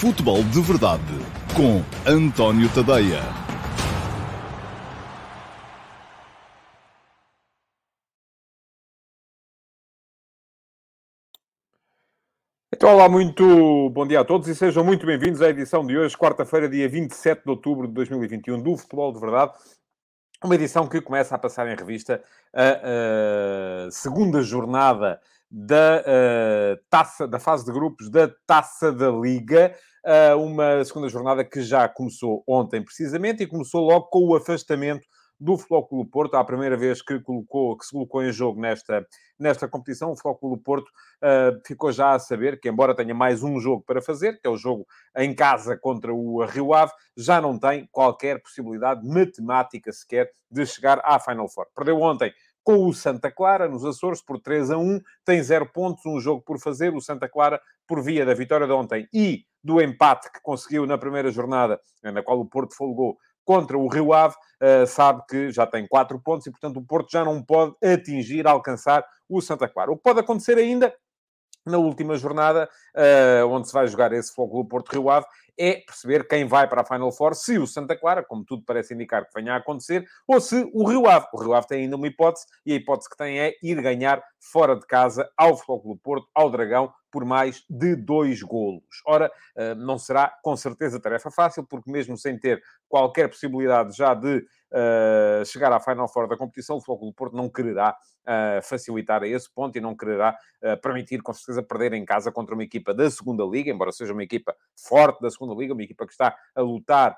Futebol de Verdade com António Tadeia. Então, olá, muito bom dia a todos e sejam muito bem-vindos à edição de hoje, quarta-feira, dia 27 de outubro de 2021, do Futebol de Verdade. Uma edição que começa a passar em revista a, a segunda jornada da uh, taça, da fase de grupos da Taça da Liga, uh, uma segunda jornada que já começou ontem precisamente e começou logo com o afastamento do Clube Porto, a primeira vez que, colocou, que se colocou em jogo nesta, nesta competição, o Clube Porto uh, ficou já a saber que, embora tenha mais um jogo para fazer, que é o jogo em casa contra o Rio Ave, já não tem qualquer possibilidade matemática sequer de chegar à Final Four. Perdeu ontem com o Santa Clara, nos Açores, por 3 a 1, tem zero pontos, um jogo por fazer, o Santa Clara, por via da vitória de ontem e do empate que conseguiu na primeira jornada, na qual o Porto folgou contra o Rio Ave, uh, sabe que já tem quatro pontos e, portanto, o Porto já não pode atingir, alcançar o Santa Clara. O que pode acontecer ainda na última jornada, uh, onde se vai jogar esse Fogo do Porto Rio Ave, é perceber quem vai para a Final Four, se o Santa Clara, como tudo parece indicar que venha a acontecer, ou se o Rio Ave. O Rio Ave tem ainda uma hipótese, e a hipótese que tem é ir ganhar fora de casa ao Futebol do Porto, ao Dragão, por mais de dois golos. Ora, eh, não será com certeza tarefa fácil, porque mesmo sem ter qualquer possibilidade já de uh, chegar à Final Four da competição, o Futebol do Porto não quererá uh, facilitar a esse ponto e não quererá uh, permitir, com certeza, perder em casa contra uma equipa da segunda Liga, embora seja uma equipa forte da segunda Liga, uma equipa que está a lutar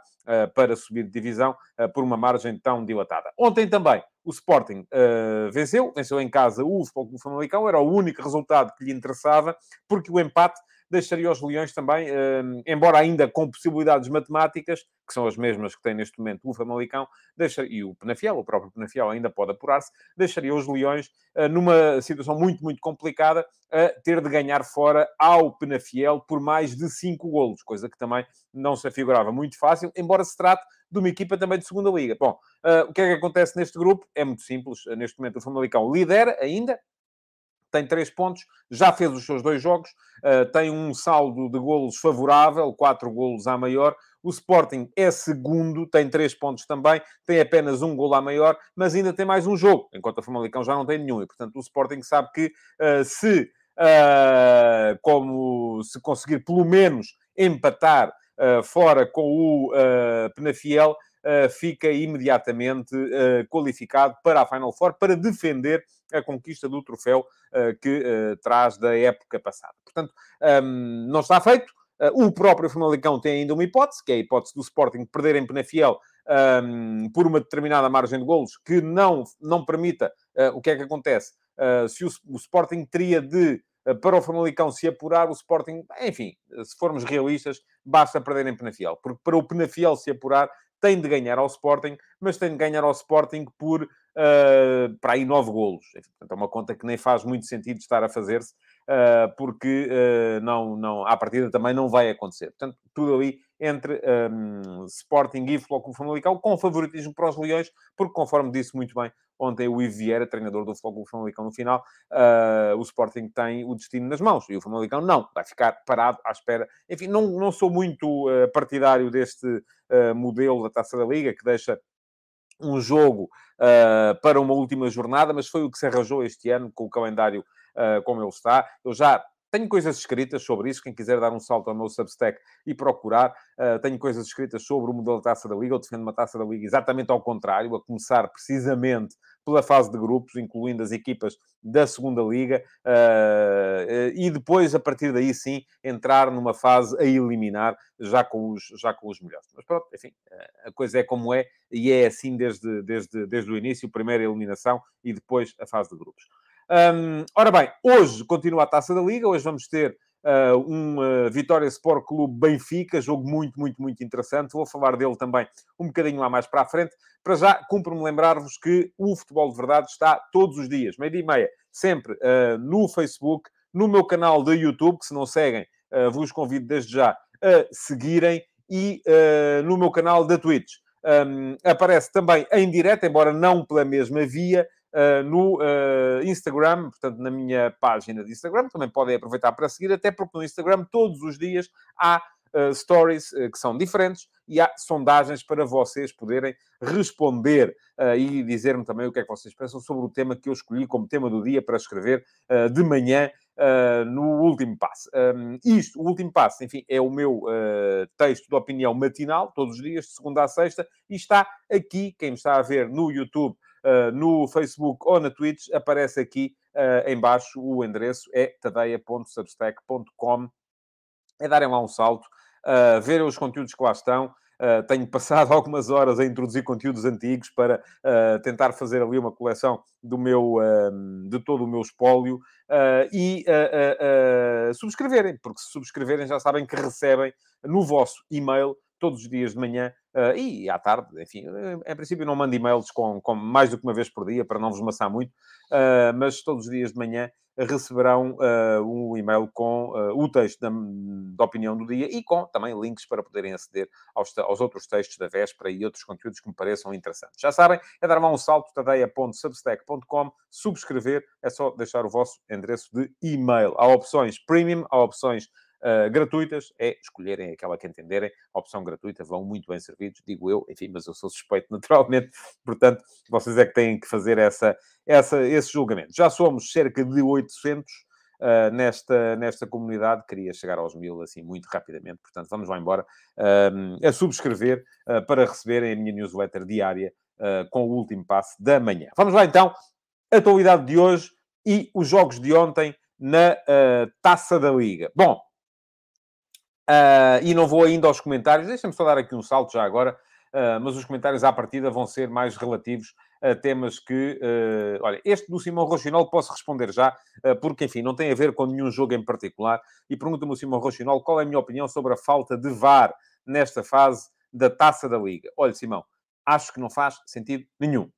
para subir de divisão por uma margem tão dilatada. Ontem também o Sporting uh, venceu, venceu em casa o Futebol do Famalicão, era o único resultado que lhe interessava, porque o empate deixaria os Leões também, uh, embora ainda com possibilidades matemáticas, que são as mesmas que tem neste momento o Famalicão, deixa, e o Penafiel, o próprio Penafiel ainda pode apurar-se, deixaria os Leões uh, numa situação muito, muito complicada, a ter de ganhar fora ao Penafiel por mais de 5 golos, coisa que também não se afigurava muito fácil, embora se trate de uma equipa também de segunda liga. Bom, uh, o que é que acontece neste grupo? É muito simples. Neste momento o Famalicão lidera ainda, tem três pontos, já fez os seus dois jogos, uh, tem um saldo de golos favorável, quatro golos à maior. O Sporting é segundo, tem três pontos também, tem apenas um gol à maior, mas ainda tem mais um jogo, enquanto o Famalicão já não tem nenhum. E, portanto, o Sporting sabe que uh, se, uh, como se conseguir pelo menos empatar fora com o Penafiel, fica imediatamente uh, qualificado para a Final Four, para defender a conquista do troféu uh, que traz da época passada. Portanto, ehm, não está feito. o próprio Famalicão tem ainda uma hipótese, que é a hipótese do Sporting perder em Penafiel um, ehm, por uma determinada margem de golos, que não, não permita... o que é que acontece? se o, o Sporting teria de para o Famalicão se apurar, o Sporting, enfim, se formos realistas, basta perder em Penafiel. Porque para o Penafiel se apurar, tem de ganhar ao Sporting, mas tem de ganhar ao Sporting por uh, para aí nove golos. Portanto, é uma conta que nem faz muito sentido estar a fazer-se, uh, porque uh, não, não, à partida também não vai acontecer. Portanto, tudo ali entre um, Sporting e Futebol Famalicão, com favoritismo para os Leões, porque, conforme disse muito bem ontem o Ivo Vieira, treinador do Futebol Famalicão no final, uh, o Sporting tem o destino nas mãos, e o Famalicão não, vai ficar parado à espera. Enfim, não, não sou muito uh, partidário deste uh, modelo da Taça da Liga, que deixa um jogo para uma última jornada, mas foi o que se arranjou este ano com o calendário como ele está. Eu já tenho coisas escritas sobre isso, quem quiser dar um salto ao meu Substack e procurar. Uh, tenho coisas escritas sobre o modelo da Taça da Liga. Eu defendo uma Taça da Liga exatamente ao contrário, a começar precisamente pela fase de grupos, incluindo as equipas da segunda Liga, uh, e depois, a partir daí, sim, entrar numa fase a eliminar já com os, já com os melhores. Mas pronto, enfim, a coisa é como é, e é assim desde, desde, desde o início, primeira eliminação e depois a fase de grupos. Ora bem, hoje continua a Taça da Liga, hoje vamos ter uh, um uh, Vitória Sport Clube Benfica, jogo muito, muito, muito interessante. Vou falar dele também um bocadinho lá mais para a frente. Para já, cumpro-me lembrar-vos que o Futebol de Verdade está todos os dias, meio-dia e meia, sempre uh, no Facebook, no meu canal de YouTube, que se não seguem, vos convido desde já a seguirem, e no meu canal da Twitch. Um, aparece também em direto, embora não pela mesma via, uh, no uh, Instagram, portanto, na minha página de Instagram. Também podem aproveitar para seguir, até porque no Instagram, todos os dias, há uh, stories uh, que são diferentes e há sondagens para vocês poderem responder uh, e dizer-me também o que é que vocês pensam sobre o tema que eu escolhi como tema do dia para escrever de manhã no último passo. Um, isto, o último passo, enfim, é o meu texto de opinião matinal, todos os dias, de segunda a sexta, e está aqui, quem me está a ver no YouTube, no Facebook ou na Twitch, aparece aqui uh, em baixo o endereço é tadeia.substack.com. É darem lá um salto, uh, verem os conteúdos que lá estão. Uh, tenho passado algumas horas a introduzir conteúdos antigos para uh, tentar fazer ali uma coleção do meu, uh, de todo o meu espólio e subscreverem, porque se subscreverem já sabem que recebem no vosso e-mail todos os dias de manhã uh, e à tarde, enfim, em princípio não mando e-mails com, com, mais do que uma vez por dia, para não vos maçar muito, uh, mas todos os dias de manhã receberão uh, um e-mail com o texto da, da, opinião do dia e com também links para poderem aceder aos, aos, outros textos da véspera e outros conteúdos que me pareçam interessantes. Já sabem, é dar um salto, tadeia.substack.com, subscrever, é só deixar o vosso endereço de e-mail. Há opções premium, há opções uh, gratuitas, é escolherem aquela que entenderem. Opção gratuita vão muito bem servidos, digo eu, enfim, mas eu sou suspeito naturalmente, portanto, vocês é que têm que fazer essa, essa, esse julgamento. Já somos cerca de 800 uh, nesta, nesta comunidade, queria chegar aos mil assim muito rapidamente, portanto, vamos lá embora uh, a subscrever uh, para receberem a minha newsletter diária com o último passo da manhã. Vamos lá então, atualidade de hoje e os jogos de ontem na Taça da Liga. Bom, Uh, e não vou ainda aos comentários, deixa-me só dar aqui um salto já agora, uh, mas os comentários à partida vão ser mais relativos a temas que. Uh, olha, este do Simão Rochinol posso responder já, porque, enfim, não tem a ver com nenhum jogo em particular. E pergunta-me o Simão Rochinol qual é a minha opinião sobre a falta de VAR nesta fase da taça da Liga. Olha, Simão, acho que não faz sentido nenhum.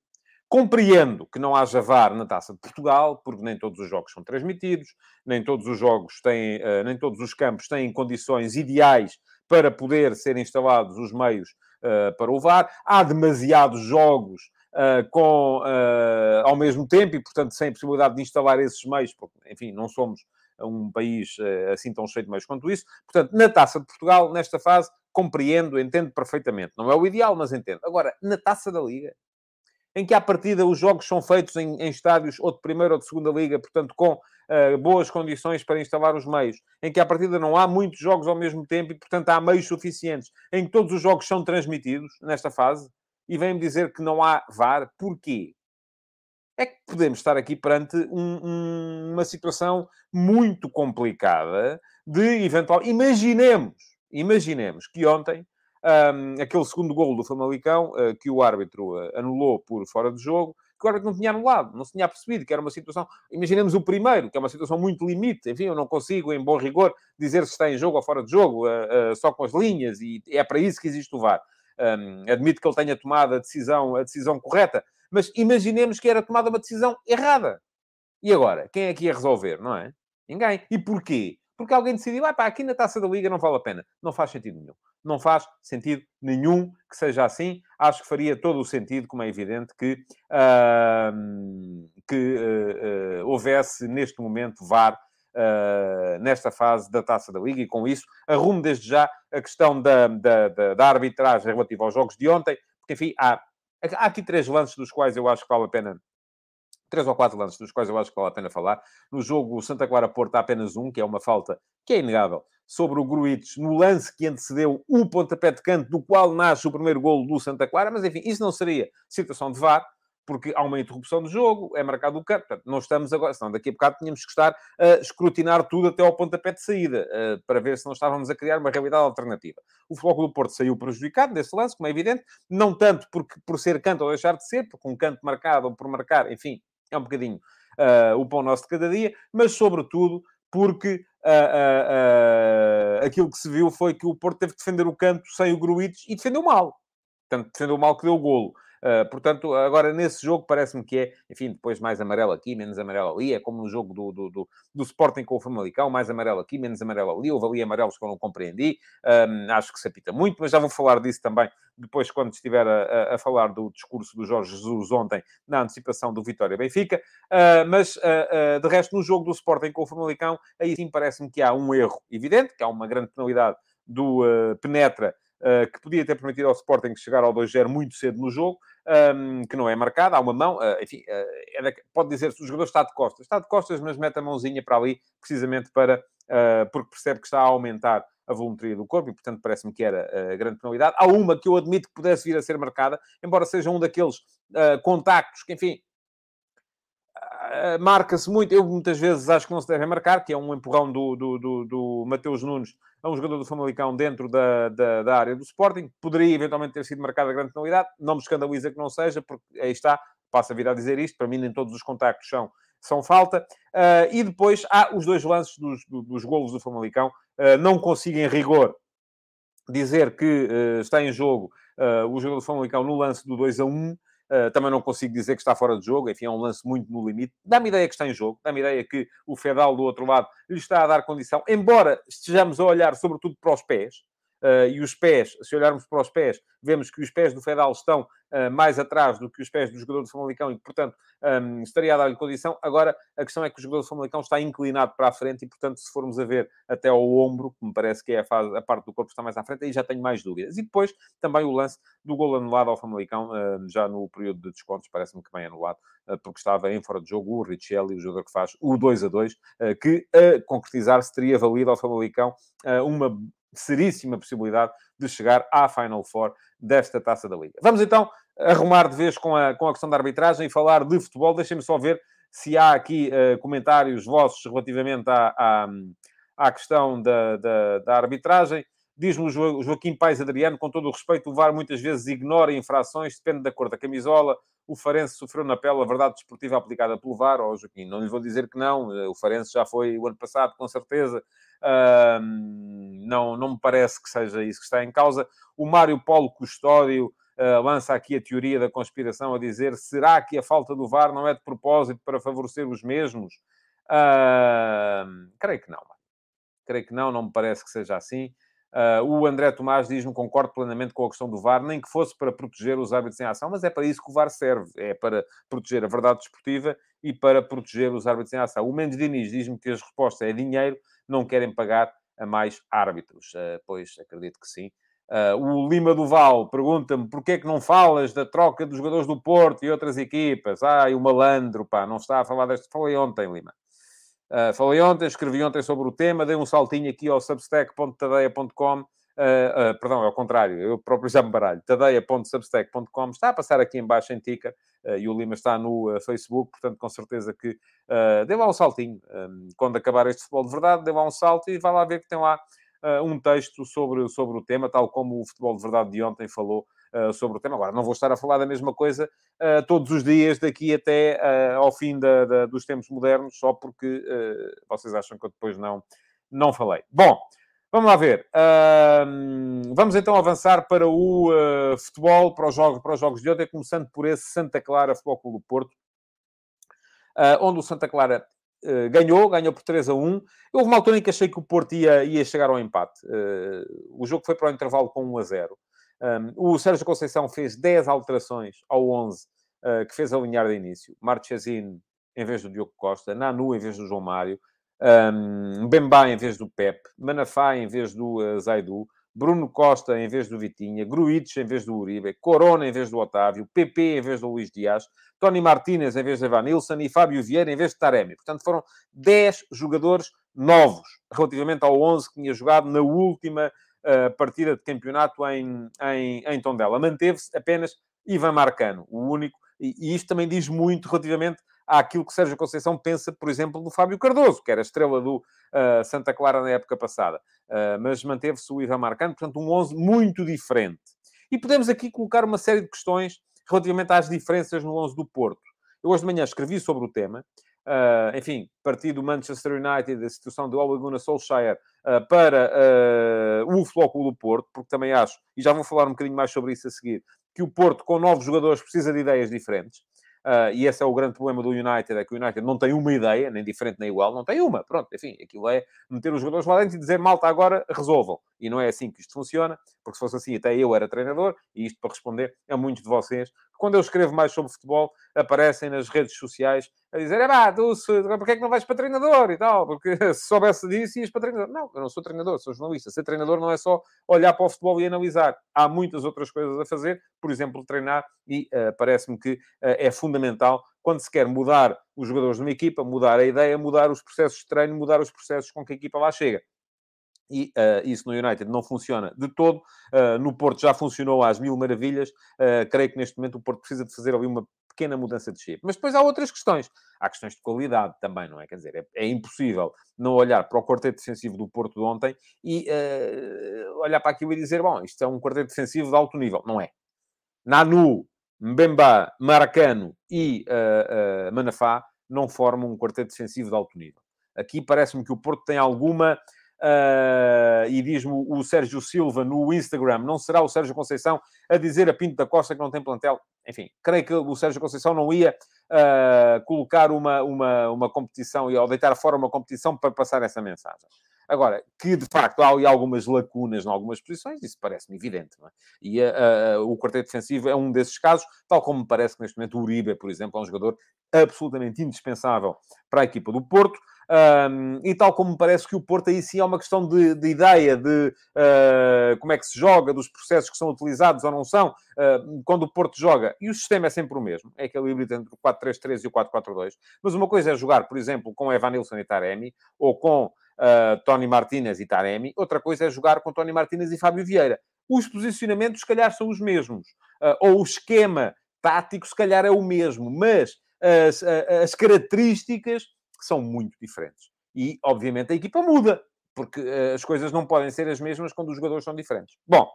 Compreendo que não haja VAR na Taça de Portugal, porque nem todos os jogos são transmitidos, nem todos os jogos têm, uh, nem todos os campos têm condições ideais para poder ser instalados os meios uh, para o VAR. Há demasiados jogos uh, com, ao mesmo tempo e, portanto, sem possibilidade de instalar esses meios, porque, enfim, não somos um país assim tão cheio de meios quanto isso. Portanto, na Taça de Portugal, nesta fase, compreendo, entendo perfeitamente. Não é o ideal, mas entendo. Agora, na Taça da Liga, em que à partida os jogos são feitos em, em estádios ou de primeira ou de segunda liga, portanto com uh, boas condições para instalar os meios, em que à partida não há muitos jogos ao mesmo tempo e portanto há meios suficientes, em que todos os jogos são transmitidos nesta fase, e vem-me dizer que não há VAR, porquê? É que podemos estar aqui perante um, um, uma situação muito complicada de eventual. Imaginemos, imaginemos que ontem um, aquele segundo gol do Famalicão, uh, que o árbitro uh, anulou por fora de jogo, que o árbitro não tinha anulado, não se tinha percebido que era uma situação... Imaginemos o primeiro, que é uma situação muito limite, enfim, eu não consigo, em bom rigor, dizer se está em jogo ou fora de jogo, uh, só com as linhas, e é para isso que existe o VAR. Um, admito que ele tenha tomado a decisão, a decisão correta, mas imaginemos que era tomada uma decisão errada. E agora? Quem é que ia resolver, não é? Ninguém. E porquê? Porque alguém decidiu, ah, pá, aqui na taça da Liga não vale a pena. Não faz sentido nenhum não faz sentido nenhum que seja assim. Acho que faria todo o sentido, como é evidente, que, uh, que uh, uh, houvesse neste momento VAR ah, nesta fase da Taça da Liga e com isso arrumo desde já a questão da, da, da, da arbitragem relativa aos jogos de ontem, porque enfim, há, há aqui três lances dos quais eu acho que vale a pena três ou quatro lances dos quais eu acho que vale a pena falar. No jogo Santa Clara-Porto há apenas um, que é uma falta que é inegável, sobre o Gruites, no lance que antecedeu o pontapé de canto, do qual nasce o primeiro golo do Santa Clara, mas enfim, isso não seria situação de VAR, porque há uma interrupção do jogo, é marcado o canto, portanto, não estamos agora, senão daqui a bocado tínhamos que estar a escrutinar tudo até ao pontapé de saída, uh, para ver se não estávamos a criar uma realidade alternativa. O Futebol do Porto saiu prejudicado desse lance, como é evidente, não tanto porque, por ser canto ou deixar de ser, porque um canto marcado ou por marcar, enfim, é um bocadinho uh, o pão nosso de cada dia, mas sobretudo porque uh, uh, aquilo que se viu foi que o Porto teve que defender o canto sem o Gruites e defendeu mal. Portanto, defendeu mal que deu o golo. Uh, portanto, agora nesse jogo parece-me que é, enfim, depois mais amarelo aqui, menos amarelo ali, é como no jogo do, do, do, do Sporting com o Famalicão, mais amarelo aqui, menos amarelo ali, houve ali amarelos que eu não compreendi, um, acho que se apita muito, mas já vou falar disso também depois quando estiver a, a, a falar do discurso do Jorge Jesus ontem, na antecipação do Vitória Benfica, uh, mas uh, de resto no jogo do Sporting com o Famalicão, aí sim parece-me que há um erro evidente, que há uma grande penalidade do Penetra, que podia ter permitido ao Sporting chegar ao 2-0 muito cedo no jogo, que não é marcada, há uma mão, uh, enfim, uh, é pode dizer se o jogador está de costas, está de costas, mas mete a mãozinha para ali, precisamente para, porque percebe que está a aumentar a volumetria do corpo e, portanto, parece-me que era grande penalidade. Há uma que eu admito que pudesse vir a ser marcada, embora seja um daqueles contactos que, enfim, marca-se muito, eu muitas vezes acho que não se deve marcar, que é um empurrão do, do, do, do Mateus Nunes a um jogador do Famalicão dentro da, da, da, área do Sporting. Poderia eventualmente ter sido marcada a grande penalidade, não me escandaliza que não seja, porque aí está, passa a vir a dizer isto, para mim nem todos os contactos são, são falta. Uh, e depois há os dois lances dos, dos golos do Famalicão, uh, não consigo em rigor dizer que uh, está em jogo o jogador do Famalicão no lance do 2 a 1, Uh, também não consigo dizer que está fora de jogo, enfim, é um lance muito no limite. Dá-me ideia que está em jogo, dá-me ideia que o Fedal do outro lado lhe está a dar condição, embora estejamos a olhar sobretudo para os pés, Uh, e os pés, se olharmos para os pés, vemos que os pés do Fedal estão uh, mais atrás do que os pés do jogador do Famalicão e, portanto, um, estaria a dar-lhe condição. Agora, a questão é que o jogador do Famalicão está inclinado para a frente e, portanto, se formos a ver até ao ombro, que me parece que é a, fase, a parte do corpo que está mais à frente, aí já tenho mais dúvidas. E depois, também o lance do gol anulado ao Famalicão, uh, já no período de descontos, parece-me que bem anulado, porque estava em fora de jogo o Richelli, o jogador que faz o 2 a 2, que a concretizar-se teria valido ao Famalicão uma seríssima possibilidade de chegar à Final Four desta Taça da Liga. Vamos então arrumar de vez com a, com a questão da arbitragem e falar de futebol. Deixem-me só ver se há aqui uh, comentários vossos relativamente à, à, à questão da, da, da arbitragem. Diz-me o Joaquim Paes Adriano, com todo o respeito, o VAR muitas vezes ignora infrações, depende da cor da camisola. O Farense sofreu na pele a verdade desportiva aplicada pelo VAR. Oh, Joaquim, não lhe vou dizer que não. Eh, o Farense já foi o ano passado, com certeza. Não, não me parece que seja isso que está em causa. O Mário Paulo Custódio uh, lança aqui a teoria da conspiração a dizer: será que a falta do VAR não é de propósito para favorecer os mesmos? Creio que não. Creio que não, não me parece que seja assim. Uh, o André Tomás diz-me, concordo plenamente com a questão do VAR, nem que fosse para proteger os árbitros em ação, mas é para isso que o VAR serve, é para proteger a verdade desportiva e para proteger os árbitros em ação. O Mendes Diniz diz-me que a resposta é dinheiro, não querem pagar a mais árbitros. Uh, pois, acredito que sim. Uh, o Lima Duval pergunta-me porquê é que não falas da troca dos jogadores do Porto e outras equipas? Ai, o malandro, pá, não está a falar deste. Falei ontem, Lima. Uh, falei ontem, escrevi ontem sobre o tema, dei um saltinho aqui ao substack.tadeia.com. Uh, uh, perdão, é ao contrário, eu próprio já me baralho. tadeia.substack.com está a passar aqui embaixo em uh, e o Lima está no Facebook, portanto, com certeza que uh, dê lá um saltinho. Um, quando acabar este futebol de verdade, dê lá um salto e vai lá ver que tem lá um texto sobre, sobre o tema, tal como o futebol de verdade de ontem falou sobre o tema. Agora, não vou estar a falar da mesma coisa uh, todos os dias daqui até uh, ao fim da, da, dos tempos modernos, só porque vocês acham que eu depois não, não falei. Bom, vamos lá ver. vamos então avançar para o futebol, para os, jogos, para os jogos de ontem, começando por esse Santa Clara Futebol Clube do Porto, onde o Santa Clara Uh, ganhou, ganhou por 3 a 1. Houve uma altura em que achei que o Porto ia, ia chegar ao empate. Uh, o jogo foi para o intervalo com 1 a 0. Um, o Sérgio Conceição fez 10 alterações ao 11 uh, ah, que fez alinhar de início. Marchesino em vez do Diogo Costa, Nanu em vez do João Mário, um, Bemba em vez do Pep, Manafá em vez do uh, Zaidu, Bruno Costa em vez do Vitinha, Gruites em vez do Uribe, Corona em vez do Otávio, PP em vez do Luís Dias, Tony Martínez em vez de Evanilson e Fábio Vieira em vez de Taremi. Portanto, foram 10 jogadores novos relativamente ao 11 que tinha jogado na última partida de campeonato em, em, em Tondela. Manteve-se apenas Ivan Marcano, o único, e, e isto também diz muito relativamente àquilo que Sérgio Conceição pensa, por exemplo, do Fábio Cardoso, que era estrela do uh, Santa Clara na época passada. Uh, mas manteve-se o Ivan Marcano, portanto, um 11 muito diferente. E podemos aqui colocar uma série de questões relativamente às diferenças no 11 do Porto. Eu hoje de manhã escrevi sobre o tema uh, enfim, partido do Manchester United, a situação do Ole Gunnar Solskjaer uh, para uh, o Futebol do Porto, porque também acho, e já vou falar um bocadinho mais sobre isso a seguir, que o Porto, com novos jogadores, precisa de ideias diferentes. E esse é o grande problema do United, é que o United não tem uma ideia, nem diferente nem igual, não tem uma. Pronto, enfim, aquilo é meter os jogadores lá dentro e dizer, malta, agora resolvam. E não é assim que isto funciona, porque se fosse assim, até eu era treinador, e isto para responder a muitos de vocês quando eu escrevo mais sobre futebol, aparecem nas redes sociais a dizer, é pá, tu, é que não vais para treinador e tal? Porque se soubesse disso, ias para treinador. Não, eu não sou treinador, sou jornalista. Ser treinador não é só olhar para o futebol e analisar. Há muitas outras coisas a fazer, por exemplo, treinar, e uh, parece-me que uh, é fundamental quando se quer mudar os jogadores de uma equipa, mudar a ideia, mudar os processos de treino, mudar os processos com que a equipa lá chega. E uh, isso no United não funciona de todo. Uh, no Porto já funcionou às mil maravilhas. Uh, creio que neste momento o Porto precisa de fazer ali uma pequena mudança de chip. Mas depois há outras questões. Há questões de qualidade também, não é? Quer dizer, é, é impossível não olhar para o quarteto defensivo do Porto de ontem e olhar para aquilo e dizer, bom, isto é um quarteto defensivo de alto nível. Não é. Nanu, Mbemba, Maracano e Manafá não formam um quarteto defensivo de alto nível. Aqui parece-me que o Porto tem alguma Uh, e diz-me o Sérgio Silva no Instagram, não será o Sérgio Conceição a dizer a Pinto da Costa que não tem plantel? Enfim, creio que o Sérgio Conceição não ia uh, colocar uma, uma, uma competição e deitar fora uma competição para passar essa mensagem. Agora, que de facto há algumas lacunas em algumas posições, isso parece-me evidente. É? E uh, o quarteto defensivo é um desses casos, tal como me parece que neste momento o Uribe, por exemplo, é um jogador absolutamente indispensável para a equipa do Porto. Um, e tal como me parece que o Porto aí sim é uma questão de, de ideia, de uh, como é que se joga, dos processos que são utilizados ou não são, uh, quando o Porto joga. E o sistema é sempre o mesmo, é aquele híbrido entre o 4-3-3 e o 4-4-2. Mas uma coisa é jogar, por exemplo, com Evanilson e Taremi, ou com uh, Tony Martinez e Taremi, outra coisa é jogar com Tony Martinez e Fábio Vieira. Os posicionamentos, se calhar, são os mesmos, ou o esquema tático, se calhar, é o mesmo, mas as, as características são muito diferentes. E, obviamente, a equipa muda, porque uh, as coisas não podem ser as mesmas quando os jogadores são diferentes. Bom,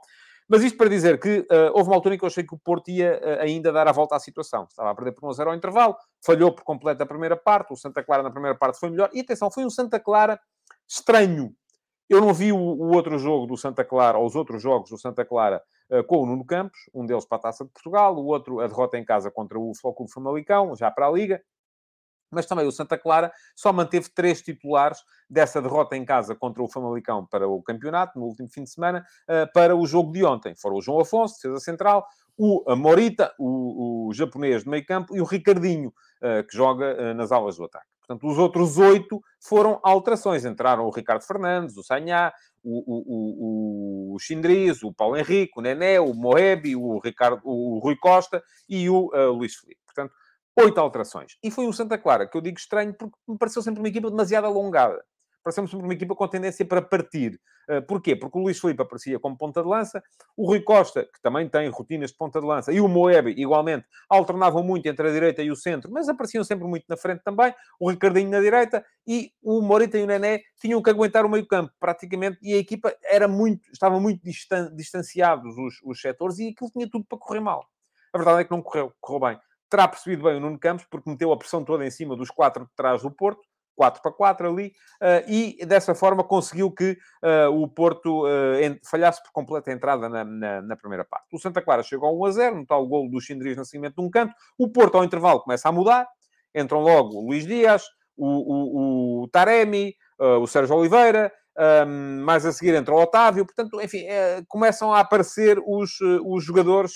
mas isto para dizer que uh, houve uma altura em que eu achei que o Porto ia uh, ainda dar a volta à situação. Estava a perder por 1 0 ao intervalo, falhou por completo a primeira parte, o Santa Clara na primeira parte foi melhor. E atenção, foi um Santa Clara estranho. Eu não vi o, o outro jogo do Santa Clara, ou os outros jogos do Santa Clara, uh, com o Nuno Campos, um deles para a Taça de Portugal, o outro a derrota em casa contra o Futebol Clube Famalicão, já para a Liga mas também o Santa Clara só manteve três titulares dessa derrota em casa contra o Famalicão para o campeonato, no último fim de semana, eh, para o jogo de ontem. Foram o João Afonso, defesa central, o Morita, o, o japonês de meio campo, e o Ricardinho, eh, que joga eh, nas aulas do ataque. Portanto, os outros oito foram alterações. Entraram o Ricardo Fernandes, o Sanhá, o, o, o, o o Paulo Henrique, o Nené, o Moebi, o, Ricardo, o Rui Costa e o uh, Luís Felipe. Portanto, oito alterações. E foi um Santa Clara, que eu digo estranho, porque me pareceu sempre uma equipa demasiado alongada. Pareceu-me sempre uma equipa com tendência para partir. Uh, porquê? Porque o Luís Filipe aparecia como ponta de lança, o Rui Costa, que também tem rotinas de ponta de lança, e o Moeb, igualmente, alternavam muito entre a direita e o centro, mas apareciam sempre muito na frente também, o Ricardinho na direita, e o Morita e o Nené tinham que aguentar o meio campo, praticamente, e a equipa era muito, estava muito distan distanciados os, os setores, e aquilo tinha tudo para correr mal. A verdade é que não correu, correu bem terá percebido bem o Nuno Campos, porque meteu a pressão toda em cima dos quatro de trás do Porto, 4 para 4 ali, uh, e dessa forma conseguiu que uh, o Porto uh, falhasse por completa entrada na, na, na, primeira parte. O Santa Clara chegou a 1 a 0, no tal golo do Xindriz no seguimento de um canto. O Porto, ao intervalo, começa a mudar. Entram logo o Luís Dias, o, o, o Taremi, o Sérgio Oliveira, ehm, mais a seguir entra o Otávio. Portanto, enfim, começam a aparecer os, os jogadores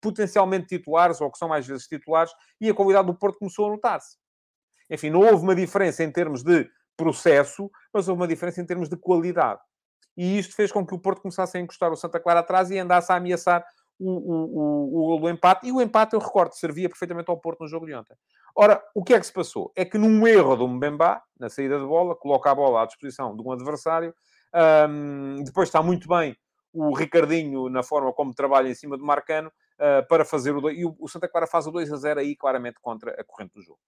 potencialmente titulares, ou que são mais vezes titulares, e a qualidade do Porto começou a notar-se. Enfim, não houve uma diferença em termos de processo, mas houve uma diferença em termos de qualidade. E isto fez com que o Porto começasse a encostar o Santa Clara atrás e andasse a ameaçar o, o, o, o, empate. E o empate, eu recordo, servia perfeitamente ao Porto no jogo de ontem. Ora, o que é que se passou? É que num erro do Mbemba, na saída de bola, coloca a bola à disposição de um adversário, um, depois está muito bem o Ricardinho na forma como trabalha em cima do Marcano, uh, para fazer o 2. E o, Santa Clara faz o 2 a 0 aí, claramente, contra a corrente do jogo.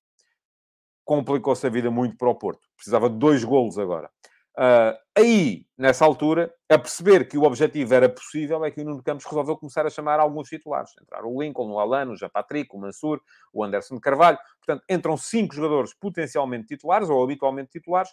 Complicou-se a vida muito para o Porto. Precisava de dois golos agora. Uh, aí, nessa altura, a perceber que o objetivo era possível, é que o Nuno Campos resolveu começar a chamar alguns titulares. Entraram o Lincoln, o Alano, o Jean o Mansur, o Anderson de Carvalho. Portanto, entram cinco jogadores potencialmente titulares, ou habitualmente titulares.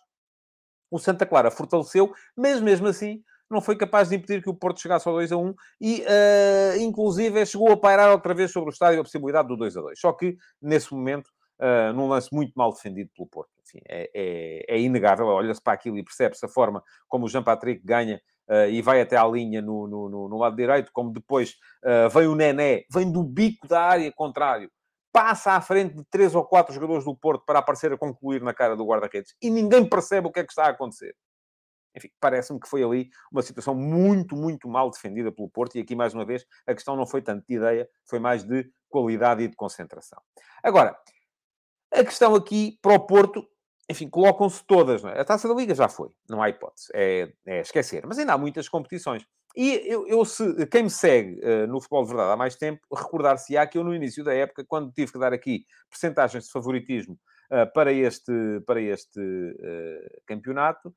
O Santa Clara fortaleceu, mas mesmo assim não foi capaz de impedir que o Porto chegasse ao 2 a 1 e, uh, inclusive, chegou a pairar outra vez sobre o estádio a possibilidade do 2 a 2. Só que, nesse momento, uh, num lance muito mal defendido pelo Porto. Enfim, é, é, é inegável. Olha-se para aquilo e percebe-se a forma como o Jean-Patrick ganha uh, e vai até à linha no, no, no, no lado direito, como depois uh, vem o Nené, vem do bico da área contrário, passa à frente de três ou quatro jogadores do Porto para aparecer a concluir na cara do guarda-redes e ninguém percebe o que é que está a acontecer. Enfim, parece-me que foi ali uma situação muito, muito mal defendida pelo Porto e aqui, mais uma vez, a questão não foi tanto de ideia, foi mais de qualidade e de concentração. Agora, a questão aqui para o Porto enfim, colocam-se todas. É? A taça da Liga já foi, não há hipótese, é, é, esquecer. Mas ainda há muitas competições. E eu, eu se, quem me segue uh, no futebol de verdade há mais tempo, recordar-se-á que eu, no início da época, quando tive que dar aqui percentagens de favoritismo uh, para este, para este uh, campeonato,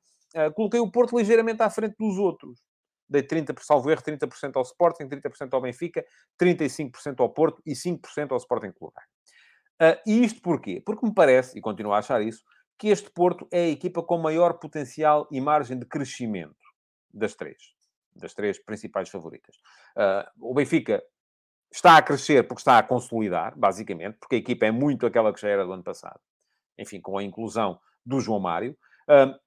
coloquei o Porto ligeiramente à frente dos outros. Dei 30%, salvo erro, 30% ao Sporting, 30% ao Benfica, 35% ao Porto e 5% ao Sporting Clube. Uh, e isto porquê? Porque me parece, e continuo a achar isso, que este Porto é a equipa com maior potencial e margem de crescimento das três, das três principais favoritas. Uh, o Benfica está a crescer porque está a consolidar, basicamente, porque a equipa é muito aquela que já era do ano passado. Enfim, com a inclusão do João Mário.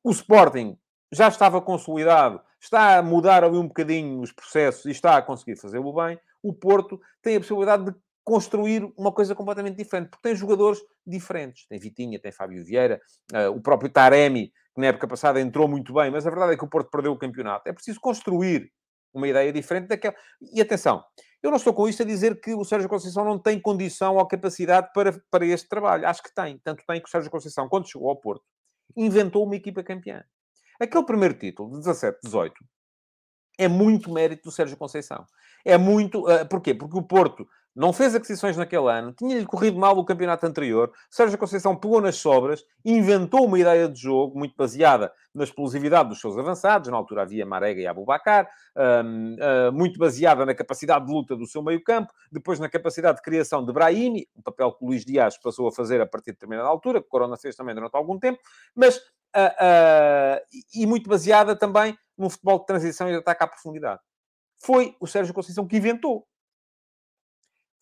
O Sporting já estava consolidado, está a mudar ali um bocadinho os processos e está a conseguir fazê-lo bem. O Porto tem a possibilidade de construir uma coisa completamente diferente, porque tem jogadores diferentes. Tem Vitinha, tem Fábio Vieira, uh, o próprio Taremi, que na época passada entrou muito bem, mas a verdade é que o Porto perdeu o campeonato. É preciso construir uma ideia diferente daquela. E atenção, eu não estou com isto a dizer que o Sérgio Conceição não tem condição ou capacidade para, para este trabalho. Acho que tem. Tanto tem que o Sérgio Conceição, quando chegou ao Porto, inventou uma equipa campeã. Aquele primeiro título, de 17, 18, é muito mérito do Sérgio Conceição. É muito. Uh, porquê? Porque o Porto não fez aquisições naquele ano, tinha-lhe corrido mal o campeonato anterior, Sérgio Conceição pegou nas sobras, inventou uma ideia de jogo muito baseada na explosividade dos seus avançados, na altura havia Marega e Abubacar, um, uh, ah, muito baseada na capacidade de luta do seu meio-campo, depois na capacidade de criação de Brahimi, um papel que o Luís Dias passou a fazer a partir de determinada altura, que o Corona fez também durante algum tempo, mas uh, uh, e muito baseada também num futebol de transição e de ataque à profundidade. Foi o Sérgio Conceição que inventou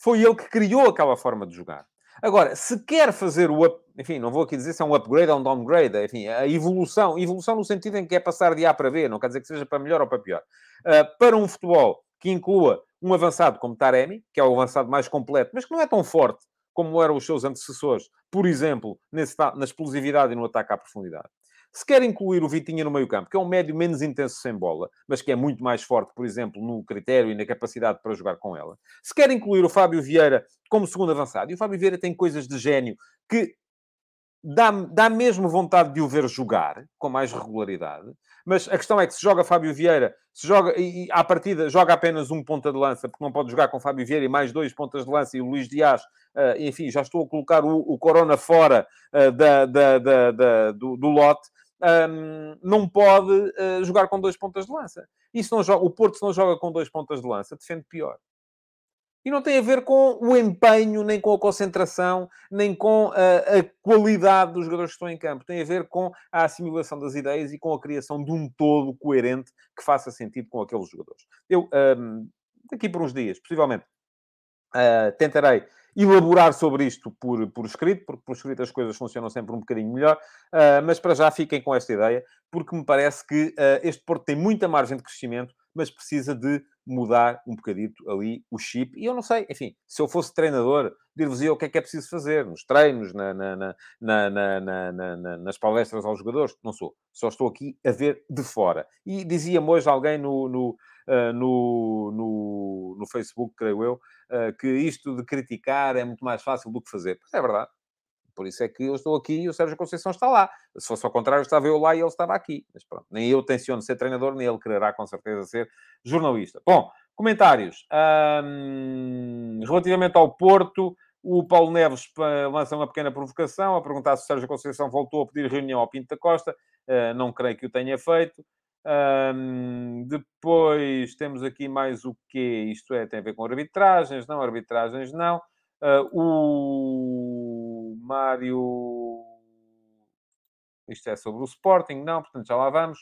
foi ele que criou aquela forma de jogar. Agora, se quer fazer o up, enfim, não vou aqui dizer se é um upgrade ou um downgrade, enfim, a evolução, evolução no sentido em que é passar de A para B, não quer dizer que seja para melhor ou para pior, uh, para um futebol que inclua um avançado como Taremi, que é o avançado mais completo, mas que não é tão forte como eram os seus antecessores, por exemplo, nesse, na explosividade e no ataque à profundidade. Se quer incluir o Vitinha no meio-campo, que é um médio menos intenso sem bola, mas que é muito mais forte, por exemplo, no critério e na capacidade para jogar com ela. Se quer incluir o Fábio Vieira como segundo avançado, e o Fábio Vieira tem coisas de gênio que dá, dá mesmo vontade de o ver jogar com mais regularidade. Mas a questão é que se joga Fábio Vieira, se joga, e, e à partida joga apenas um ponta de lança, porque não pode jogar com Fábio Vieira e mais dois pontas de lança e o Luís Dias, uh, enfim, já estou a colocar o, o Corona fora uh, da, da, da, do, do, lote um, não pode uh, jogar com dois pontas de lança. E se não joga, o Porto, se não joga com dois pontas de lança, defende pior. E não tem a ver com o empenho, nem com a concentração, nem com a, a, qualidade dos jogadores que estão em campo. Tem a ver com a assimilação das ideias e com a criação de um todo coerente que faça sentido com aqueles jogadores. Eu, um, daqui por uns dias, possivelmente, uh, tentarei elaborar sobre isto por, por escrito, porque por escrito as coisas funcionam sempre um bocadinho melhor, uh, mas para já fiquem com esta ideia, porque me parece que uh, este Porto tem muita margem de crescimento, mas precisa de mudar um bocadito ali o chip. E eu não sei, enfim, se eu fosse treinador, dir-vos-ia o que é que é preciso fazer nos treinos, na, na, na, nas palestras aos jogadores. Não sou. Só estou aqui a ver de fora. E dizia-me hoje alguém no, no uh, no, no, Facebook, creio eu, que isto de criticar é muito mais fácil do que fazer. Pois é verdade. Por isso é que eu estou aqui e o Sérgio Conceição está lá. Se fosse ao contrário, estava eu lá e ele estava aqui. Mas pronto, nem eu tenciono ser treinador, nem ele quererá com certeza ser jornalista. Bom, comentários. Relativamente ao Porto, o Paulo Neves lança uma pequena provocação a perguntar se o Sérgio Conceição voltou a pedir reunião ao Pinto da Costa. Uh, não creio que o tenha feito. Um, depois temos aqui mais o quê? Isto é, tem a ver com arbitragens, não, arbitragens não. Uh, o Mário. Isto é sobre o Sporting, não, portanto já lá vamos.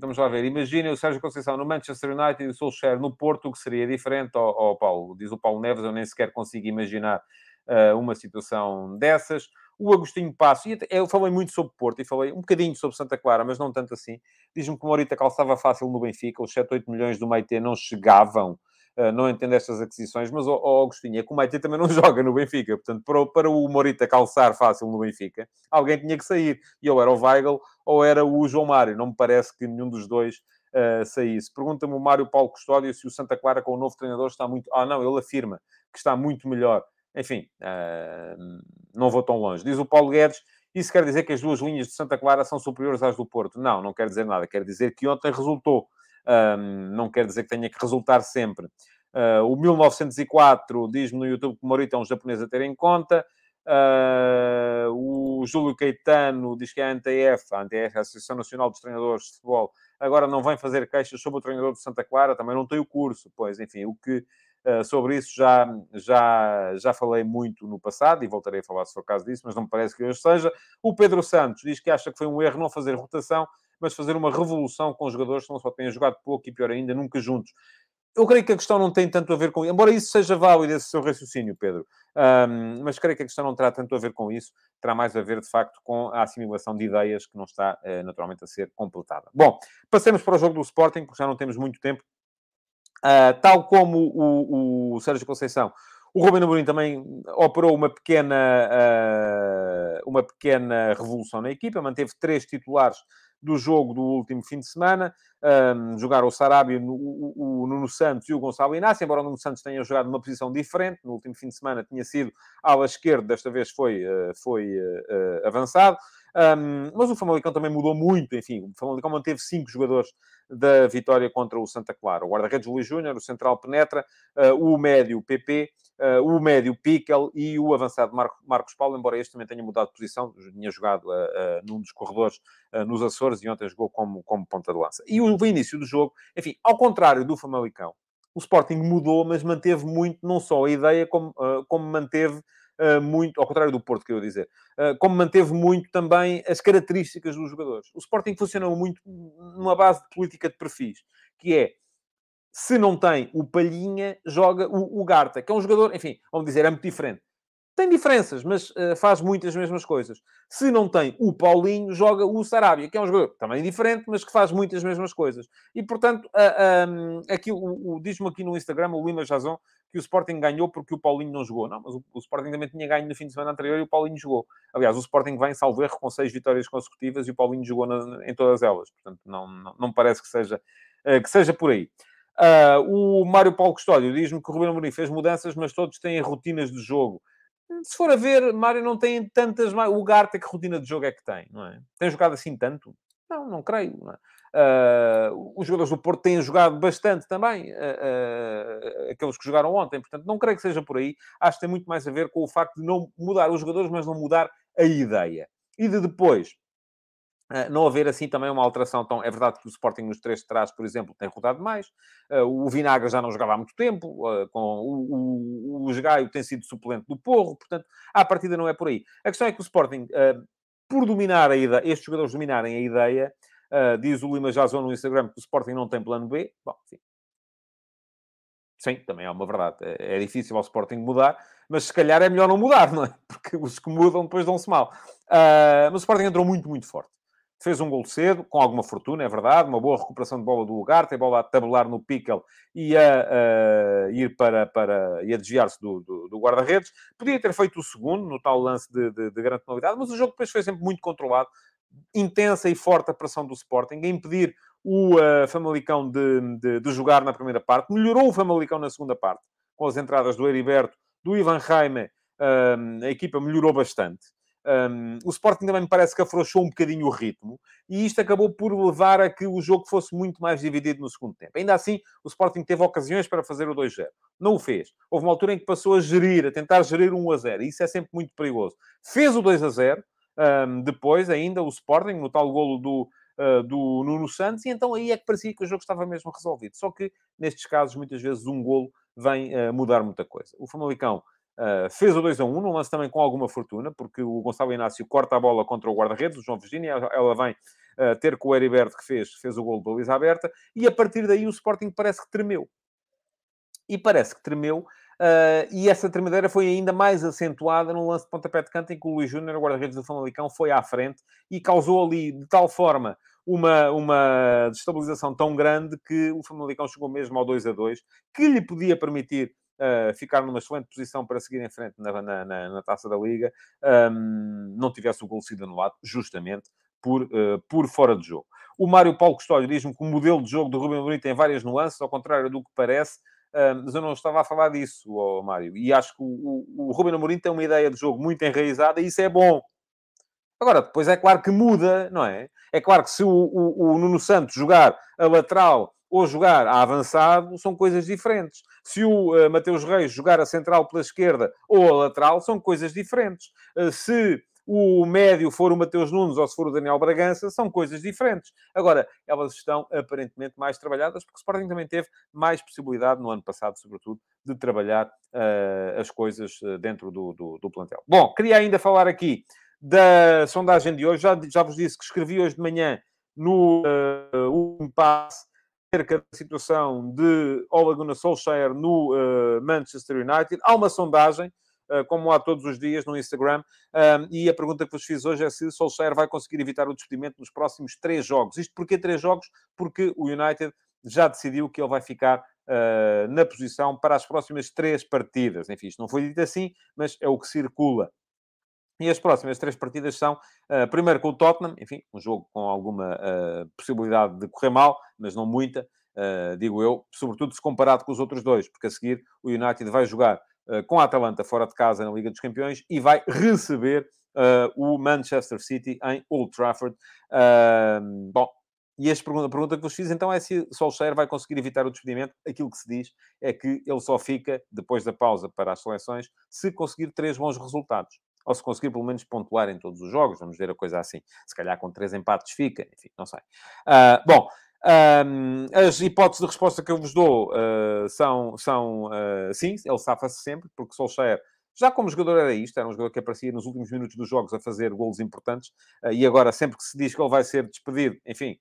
Vamos lá ver. Imaginem o Sérgio Conceição no Manchester United e o Solskjaer no Porto, o que seria diferente. Ó oh, oh, Paulo, diz o Paulo Neves, eu nem sequer consigo imaginar uh, uma situação dessas. O Agostinho Passo, e eu falei muito sobre Porto e falei um bocadinho sobre Santa Clara, mas não tanto assim. Diz-me que o Morita calçava fácil no Benfica, os 7, 8 milhões do Maite não chegavam. Uh, não entendo estas aquisições, mas, o oh, Agostinho, é que o Maite também não joga no Benfica. Portanto, para, para o Morita calçar fácil no Benfica, alguém tinha que sair. E ou era o Weigl ou era o João Mário. Não me parece que nenhum dos dois uh, saísse. Pergunta-me o Mário Paulo Custódio se o Santa Clara com o novo treinador está muito... Ah, não, ele afirma que está muito melhor. Enfim, uh, não vou tão longe. Diz o Paulo Guedes, isso quer dizer que as duas linhas de Santa Clara são superiores às do Porto? Não, não quer dizer nada. Quer dizer que ontem resultou. não quer dizer que tenha que resultar sempre. Uh, o 1904 diz-me no YouTube que Morita é um japonês a ter em conta. Uh, o Júlio Caetano diz que a ANTF, a ANTF, a Associação Nacional dos Treinadores de Futebol, agora não vem fazer queixas sobre o treinador de Santa Clara, também não tem o curso. Pois, enfim, o que sobre isso já, já, já falei muito no passado e voltarei a falar se for caso disso, mas não me parece que hoje seja. O Pedro Santos diz que acha que foi um erro não fazer rotação, mas fazer uma revolução com os jogadores que não só têm jogado pouco e pior ainda, nunca juntos. Eu creio que a questão não tem tanto a ver com... Embora isso seja válido, esse seu raciocínio, Pedro. Um, mas creio que a questão não terá tanto a ver com isso. Terá mais a ver, de facto, com a assimilação de ideias que não está, uh, naturalmente, a ser completada. Bom, passemos para o jogo do Sporting, porque já não temos muito tempo. Uh, tal como o, o Sérgio Conceição, o Ruben Amorim também operou uma pequena, uh, uma pequena revolução na equipa, manteve três titulares do jogo do último fim de semana. Um, jogaram o Sarabia, o, o, Nuno Santos e o Gonçalo Inácio, embora o Nuno Santos tenha jogado numa posição diferente. No último fim de semana tinha sido ala esquerda, desta vez foi, uh, foi uh, avançado. Um, mas o Famalicão também mudou muito, enfim, o Famalicão manteve cinco jogadores da vitória contra o Santa Clara. O guarda-redes Luís Júnior, o central Penetra, uh, o médio PP, uh, o médio Pickel e o avançado Marco, Marcos Paulo, embora este também tenha mudado de posição, tinha jogado uh, num dos corredores nos Açores e ontem jogou como, como ponta de lança. E o, início do jogo, enfim, ao contrário do Famalicão, o Sporting mudou, mas manteve muito, não só a ideia, como, como manteve muito, ao contrário do Porto, que eu ia dizer, uh, como manteve muito também as características dos jogadores. O Sporting funcionou muito numa base de política de perfis, que é, se não tem o Palhinha, joga o, o Garta, que é um jogador, enfim, vamos dizer, é muito diferente. Tem diferenças, mas uh, faz muitas mesmas coisas. Se não tem o Paulinho, joga o Sarabia, que é um jogador também diferente, mas que faz muitas mesmas coisas. E, portanto, uh, um, aqui, o, o diz-me aqui no Instagram, o Lima Jazon, que o Sporting ganhou porque o Paulinho não jogou. Não, mas o, o, Sporting também tinha ganho no fim de semana anterior e o Paulinho jogou. Aliás, o Sporting vem, salvo erro, com seis vitórias consecutivas e o Paulinho jogou na, em todas elas. Portanto, não, não, não parece que seja, uh, que seja por aí. Uh, o Mário Paulo Custódio diz-me que o Ruben Amorim fez mudanças, mas todos têm rotinas de jogo se for a ver, Mário não tem tantas. O Garta, que rotina de jogo é que tem, não é? Tem jogado assim tanto? Não, não creio. Não é? uh, os jogadores do Porto têm jogado bastante também, uh, uh, aqueles que jogaram ontem, portanto, não creio que seja por aí. Acho que tem muito mais a ver com o facto de não mudar os jogadores, mas não mudar a ideia. E de depois não haver assim também uma alteração tão. É verdade que o Sporting nos três de trás, por exemplo, tem rodado mais. Uh, o Vinagre já não jogava há muito tempo. Uh, com o, o, o Gaio tem sido suplente do Porro. Portanto, a partida não é por aí. A questão é que o Sporting, por dominar a ideia, estes jogadores dominarem a ideia, diz o Lima Jazon no Instagram que o Sporting não tem plano B. Bom, sim. Sim, também é uma verdade. É, é difícil ao Sporting mudar, mas se calhar é melhor não mudar, não é? Porque os que mudam depois dão-se mal. mas o Sporting entrou muito, muito forte fez um gol cedo, com alguma fortuna, é verdade, uma boa recuperação de bola do lugar, tem bola a tabular no Pickel e a, a ir para, para e a desviar-se do, do, do guarda-redes. Podia ter feito o segundo, no tal lance de, de, de grande penalidade, mas o jogo depois foi sempre muito controlado, intensa e forte a pressão do Sporting, a impedir o uh, Famalicão de, de, de, jogar na primeira parte, melhorou o Famalicão na segunda parte, com as entradas do Heriberto, do Ivan Jaime, uh, a equipa melhorou bastante. Um, o Sporting também me parece que afrouxou um bocadinho o ritmo e isto acabou por levar a que o jogo fosse muito mais dividido no segundo tempo. Ainda assim, o Sporting teve ocasiões para fazer o 2-0. Não o fez. Houve uma altura em que passou a gerir, a tentar gerir 1-0. E isso é sempre muito perigoso. Fez o 2-0. Um, depois, ainda, o Sporting, no tal golo do, uh, do Nuno Santos. E então aí é que parecia que o jogo estava mesmo resolvido. Só que, nestes casos, muitas vezes um golo vem uh, mudar muita coisa. O Famalicão Uh, fez o 2 a 1, num lance também com alguma fortuna, porque o Gonçalo Inácio corta a bola contra o guarda-redes, o João Virgínia, ela vem uh, ter com o Heriberto que fez, fez o gol da baliza aberta, e a partir daí o Sporting parece que tremeu. e parece que tremeu. Uh, e essa tremedeira foi ainda mais acentuada no lance de pontapé de canto, em que o Luís Júnior, o guarda-redes do Famalicão, foi à frente e causou ali, de tal forma, uma, uma destabilização tão grande que o Famalicão chegou mesmo ao 2 a 2, que lhe podia permitir uh, ficar numa excelente posição para seguir em frente na, na, na, na Taça da Liga, um, não tivesse o gol sido anulado, justamente por, uh, por fora de jogo. O Mário Paulo Custódio diz-me que o modelo de jogo do Rubem Amorim tem várias nuances, ao contrário do que parece, uh, mas eu não estava a falar disso, oh, Mário. E acho que o, o, o Rubem Amorim tem uma ideia de jogo muito enraizada e isso é bom. Agora, depois é claro que muda, não é? É claro que se o, o, o Nuno Santos jogar a lateral ou jogar a avançado, são coisas diferentes. Se o uh, Mateus Reis jogar a central pela esquerda ou a lateral, são coisas diferentes. Uh, se o médio for o Mateus Nunes ou se for o Daniel Bragança, são coisas diferentes. Agora, elas estão aparentemente mais trabalhadas, porque o Sporting também teve mais possibilidade no ano passado, sobretudo, de trabalhar uh, as coisas dentro do, do, do plantel. Bom, queria ainda falar aqui da sondagem de hoje. Já, já vos disse que escrevi hoje de manhã no uh, impasse acerca da situação de Ole Gunnar Solskjaer no uh, Manchester United. Há uma sondagem, uh, como há todos os dias no Instagram, um, e a pergunta que vos fiz hoje é se Solskjaer vai conseguir evitar o despedimento nos próximos três jogos. Isto porquê três jogos? Porque o United já decidiu que ele vai ficar uh, na posição para as próximas três partidas. Enfim, isto não foi dito assim, mas é o que circula. E as próximas três partidas são, uh, primeiro com o Tottenham, enfim, um jogo com alguma uh, possibilidade de correr mal, mas não muita, uh, digo eu, sobretudo se comparado com os outros dois, porque a seguir o United vai jogar com a Atalanta fora de casa na Liga dos Campeões e vai receber o Manchester City em Old Trafford. bom, e a pergunta, a pergunta que vos fiz então é se Solskjaer vai conseguir evitar o despedimento. Aquilo que se diz é que ele só fica, depois da pausa para as seleções, se conseguir três bons resultados ou se conseguir pelo menos pontuar em todos os jogos, vamos ver a coisa assim. Se calhar com três empates fica, enfim, não sei. Uh, bom, um, as hipóteses de resposta que eu vos dou uh, são, são uh, sim, ele safa-se sempre, porque Solskjaer, já como jogador era isto, era um jogador que aparecia nos últimos minutos dos jogos a fazer golos importantes, e agora sempre que se diz que ele vai ser despedido, enfim,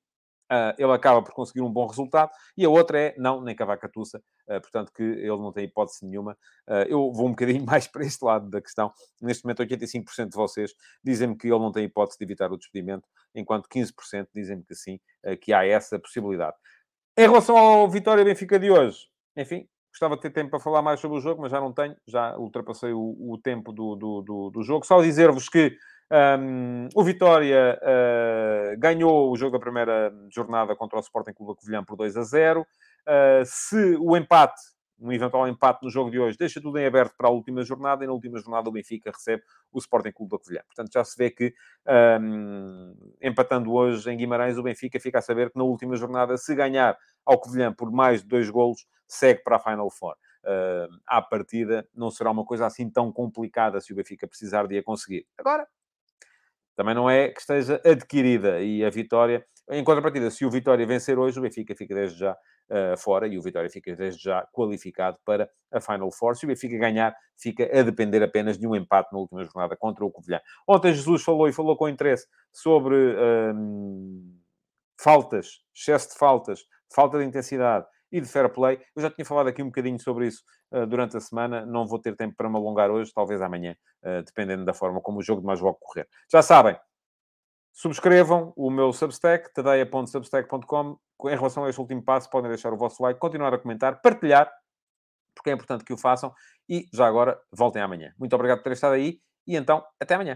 Uh, ele acaba por conseguir um bom resultado, e a outra é não, nem cavaca-tussa, uh, portanto que ele não tem hipótese nenhuma. Uh, eu vou um bocadinho mais para este lado da questão. Neste momento, 85% de vocês dizem-me que ele não tem hipótese de evitar o despedimento, enquanto 15% dizem-me que sim, que há essa possibilidade. Em relação ao Vitória Benfica de hoje, enfim, gostava de ter tempo para falar mais sobre o jogo, mas já não tenho, já ultrapassei o, o tempo do, do, do, do jogo. Só dizer-vos que um, o Vitória uh, ganhou o jogo da primeira jornada contra o Sporting Clube da Covilhã por 2 a 0. Uh, ah, se o empate, um eventual empate no jogo de hoje, deixa tudo em aberto para a última jornada, e na última jornada o Benfica recebe o Sporting Clube da Covilhã. Portanto, já se vê que, um, empatando hoje em Guimarães, o Benfica fica a saber que na última jornada, se ganhar ao Covilhã por mais de dois golos, segue para a Final Four. Uh, à partida, não será uma coisa assim tão complicada se o Benfica precisar de a conseguir. Agora, também não é que esteja adquirida. E a vitória, em contrapartida, se o Vitória vencer hoje, o Benfica fica desde já uh, fora e o Vitória fica desde já qualificado para a Final Four. Se o Benfica ganhar, fica a depender apenas de um empate na última jornada contra o Covilhã. Ontem Jesus falou e falou com interesse sobre um, faltas, excesso de faltas, falta de intensidade e de fair play. Eu já tinha falado aqui um bocadinho sobre isso uh, durante a semana, não vou ter tempo para me alongar hoje, talvez amanhã, uh, dependendo da forma como o jogo de mais logo correr. Já sabem, subscrevam o meu Substack, tadeia.substack.com. Em relação a este último passo, podem deixar o vosso like, continuar a comentar, partilhar, porque é importante que o façam. E já agora, voltem amanhã. Muito obrigado por terem estado aí e então, até amanhã.